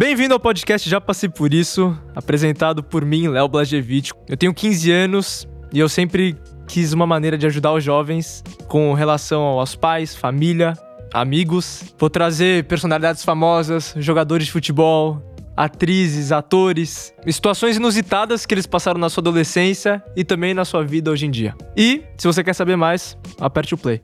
Bem-vindo ao podcast Já Passei Por Isso, apresentado por mim, Léo Blagevich. Eu tenho 15 anos e eu sempre quis uma maneira de ajudar os jovens com relação aos pais, família, amigos. Vou trazer personalidades famosas, jogadores de futebol, atrizes, atores, situações inusitadas que eles passaram na sua adolescência e também na sua vida hoje em dia. E, se você quer saber mais, aperte o play.